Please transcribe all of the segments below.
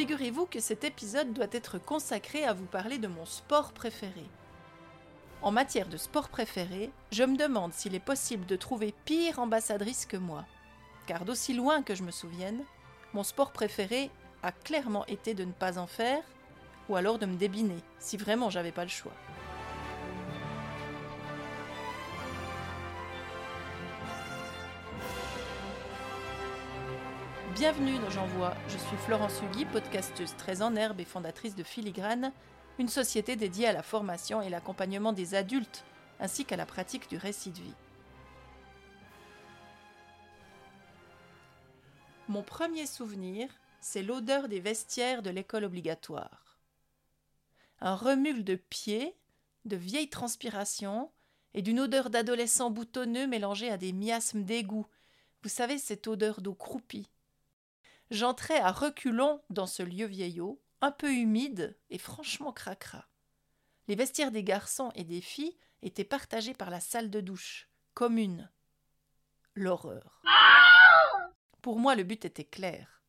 Figurez-vous que cet épisode doit être consacré à vous parler de mon sport préféré. En matière de sport préféré, je me demande s'il est possible de trouver pire ambassadrice que moi. Car d'aussi loin que je me souvienne, mon sport préféré a clairement été de ne pas en faire, ou alors de me débiner, si vraiment j'avais pas le choix. Bienvenue dans J'envoie, je suis Florence Hugui, podcasteuse très en herbe et fondatrice de Filigrane, une société dédiée à la formation et l'accompagnement des adultes, ainsi qu'à la pratique du récit de vie. Mon premier souvenir, c'est l'odeur des vestiaires de l'école obligatoire. Un remule de pieds, de vieilles transpirations et d'une odeur d'adolescent boutonneux mélangée à des miasmes d'égout. Vous savez, cette odeur d'eau croupie. J'entrais à reculons dans ce lieu vieillot, un peu humide et franchement cracra. Les vestiaires des garçons et des filles étaient partagés par la salle de douche, commune. L'horreur. Pour moi, le but était clair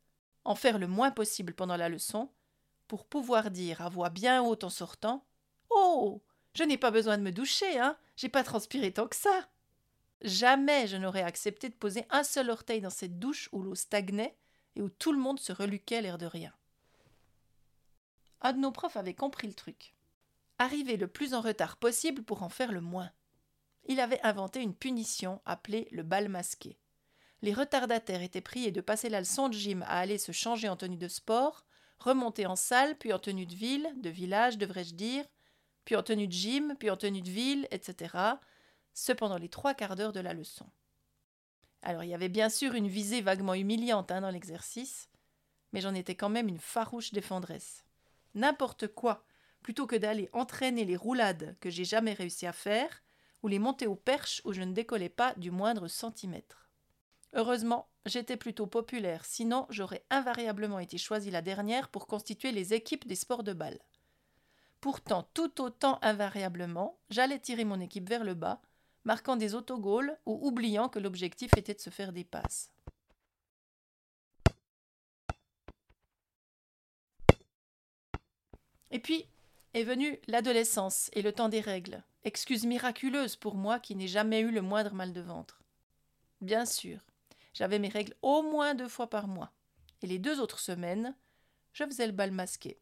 en faire le moins possible pendant la leçon, pour pouvoir dire à voix bien haute en sortant Oh Je n'ai pas besoin de me doucher, hein J'ai pas transpiré tant que ça Jamais je n'aurais accepté de poser un seul orteil dans cette douche où l'eau stagnait et où tout le monde se reluquait l'air de rien. Un de nos profs avait compris le truc. Arriver le plus en retard possible pour en faire le moins. Il avait inventé une punition appelée le bal masqué. Les retardataires étaient priés de passer la leçon de gym à aller se changer en tenue de sport, remonter en salle, puis en tenue de ville, de village, devrais-je dire, puis en tenue de gym, puis en tenue de ville, etc. Ce pendant les trois quarts d'heure de la leçon. Alors il y avait bien sûr une visée vaguement humiliante hein, dans l'exercice, mais j'en étais quand même une farouche défendresse n'importe quoi, plutôt que d'aller entraîner les roulades que j'ai jamais réussi à faire, ou les monter aux perches où je ne décollais pas du moindre centimètre. Heureusement, j'étais plutôt populaire, sinon j'aurais invariablement été choisie la dernière pour constituer les équipes des sports de balle. Pourtant, tout autant invariablement, j'allais tirer mon équipe vers le bas, marquant des autogols ou oubliant que l'objectif était de se faire des passes. Et puis est venue l'adolescence et le temps des règles, excuse miraculeuse pour moi qui n'ai jamais eu le moindre mal de ventre. Bien sûr, j'avais mes règles au moins deux fois par mois, et les deux autres semaines, je faisais le bal masqué.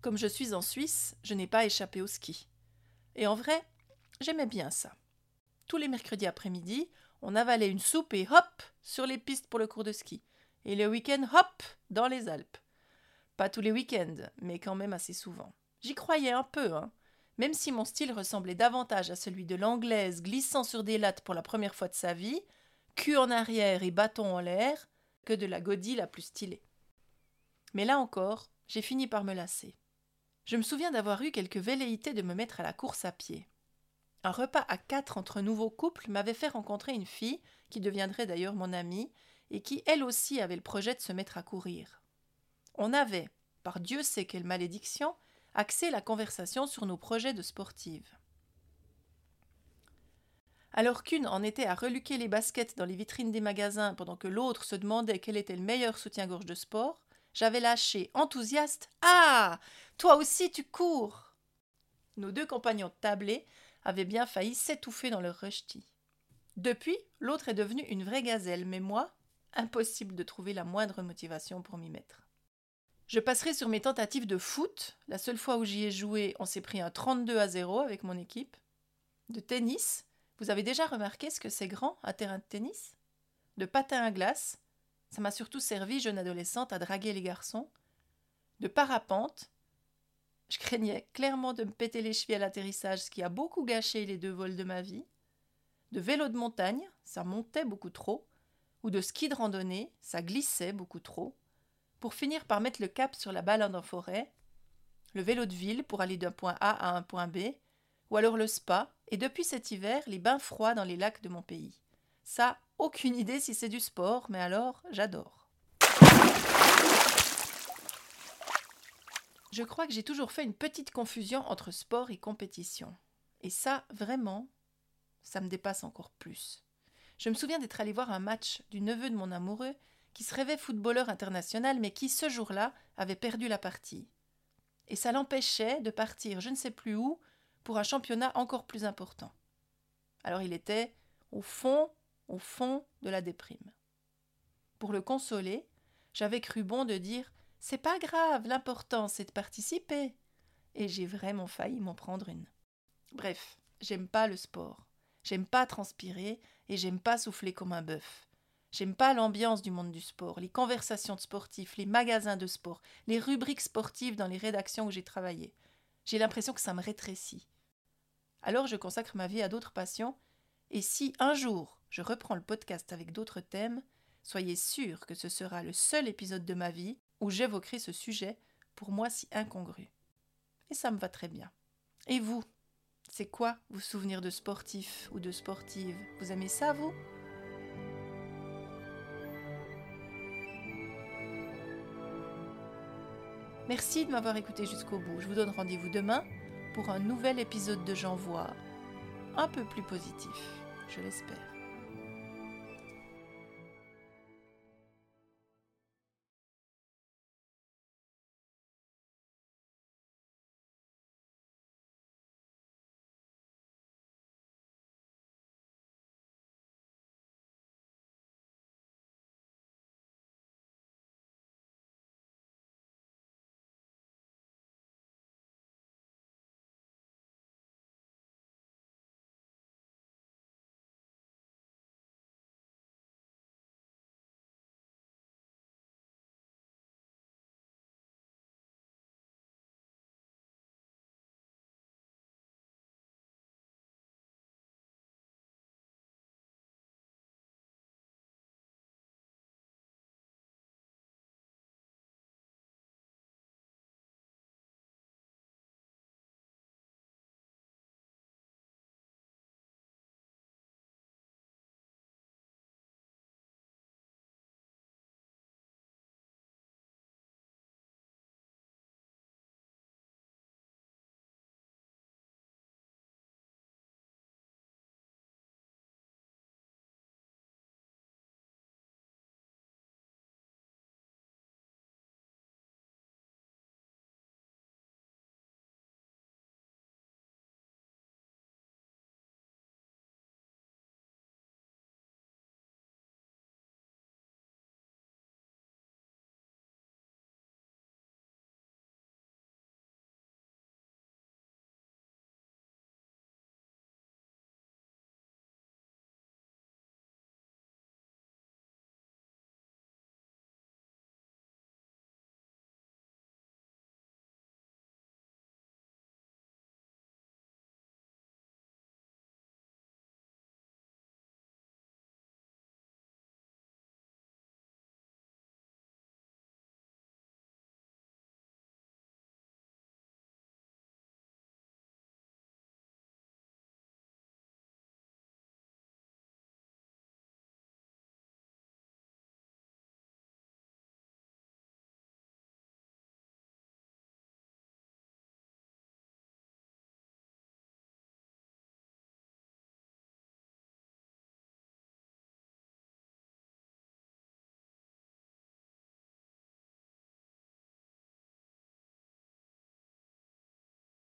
Comme je suis en Suisse, je n'ai pas échappé au ski. Et en vrai, j'aimais bien ça. Tous les mercredis après-midi, on avalait une soupe et hop sur les pistes pour le cours de ski. Et le week-end, hop dans les Alpes. Pas tous les week-ends, mais quand même assez souvent. J'y croyais un peu, hein. Même si mon style ressemblait davantage à celui de l'anglaise glissant sur des lattes pour la première fois de sa vie, cul en arrière et bâton en l'air, que de la godille la plus stylée. Mais là encore, j'ai fini par me lasser. Je me souviens d'avoir eu quelques velléités de me mettre à la course à pied. Un repas à quatre entre nouveaux couples m'avait fait rencontrer une fille, qui deviendrait d'ailleurs mon amie, et qui elle aussi avait le projet de se mettre à courir. On avait, par Dieu sait quelle malédiction, axé la conversation sur nos projets de sportive. Alors qu'une en était à reluquer les baskets dans les vitrines des magasins pendant que l'autre se demandait quel était le meilleur soutien-gorge de sport, j'avais lâché, enthousiaste Ah Toi aussi tu cours Nos deux compagnons de avaient bien failli s'étouffer dans leur rushti. Depuis, l'autre est devenue une vraie gazelle, mais moi, impossible de trouver la moindre motivation pour m'y mettre. Je passerai sur mes tentatives de foot. La seule fois où j'y ai joué, on s'est pris un 32 à 0 avec mon équipe. De tennis. Vous avez déjà remarqué ce que c'est grand, un terrain de tennis? De patin à glace. Ça m'a surtout servi, jeune adolescente, à draguer les garçons. De parapente. Je craignais clairement de me péter les chevilles à l'atterrissage, ce qui a beaucoup gâché les deux vols de ma vie. De vélo de montagne, ça montait beaucoup trop. Ou de ski de randonnée, ça glissait beaucoup trop pour finir par mettre le cap sur la balade en forêt, le vélo de ville pour aller d'un point A à un point B, ou alors le spa, et depuis cet hiver, les bains froids dans les lacs de mon pays. Ça, aucune idée si c'est du sport, mais alors, j'adore. Je crois que j'ai toujours fait une petite confusion entre sport et compétition. Et ça, vraiment, ça me dépasse encore plus. Je me souviens d'être allé voir un match du neveu de mon amoureux qui se rêvait footballeur international, mais qui, ce jour-là, avait perdu la partie. Et ça l'empêchait de partir je ne sais plus où pour un championnat encore plus important. Alors il était au fond, au fond de la déprime. Pour le consoler, j'avais cru bon de dire C'est pas grave, l'important c'est de participer. Et j'ai vraiment failli m'en prendre une. Bref, j'aime pas le sport. J'aime pas transpirer et j'aime pas souffler comme un bœuf. J'aime pas l'ambiance du monde du sport, les conversations de sportifs, les magasins de sport, les rubriques sportives dans les rédactions où j'ai travaillé. J'ai l'impression que ça me rétrécit. Alors je consacre ma vie à d'autres passions, et si un jour je reprends le podcast avec d'autres thèmes, soyez sûr que ce sera le seul épisode de ma vie où j'évoquerai ce sujet pour moi si incongru. Et ça me va très bien. Et vous? C'est quoi vos souvenirs de sportifs ou de sportives? Vous aimez ça, vous? Merci de m'avoir écouté jusqu'au bout. Je vous donne rendez-vous demain pour un nouvel épisode de J'envoie, un peu plus positif, je l'espère.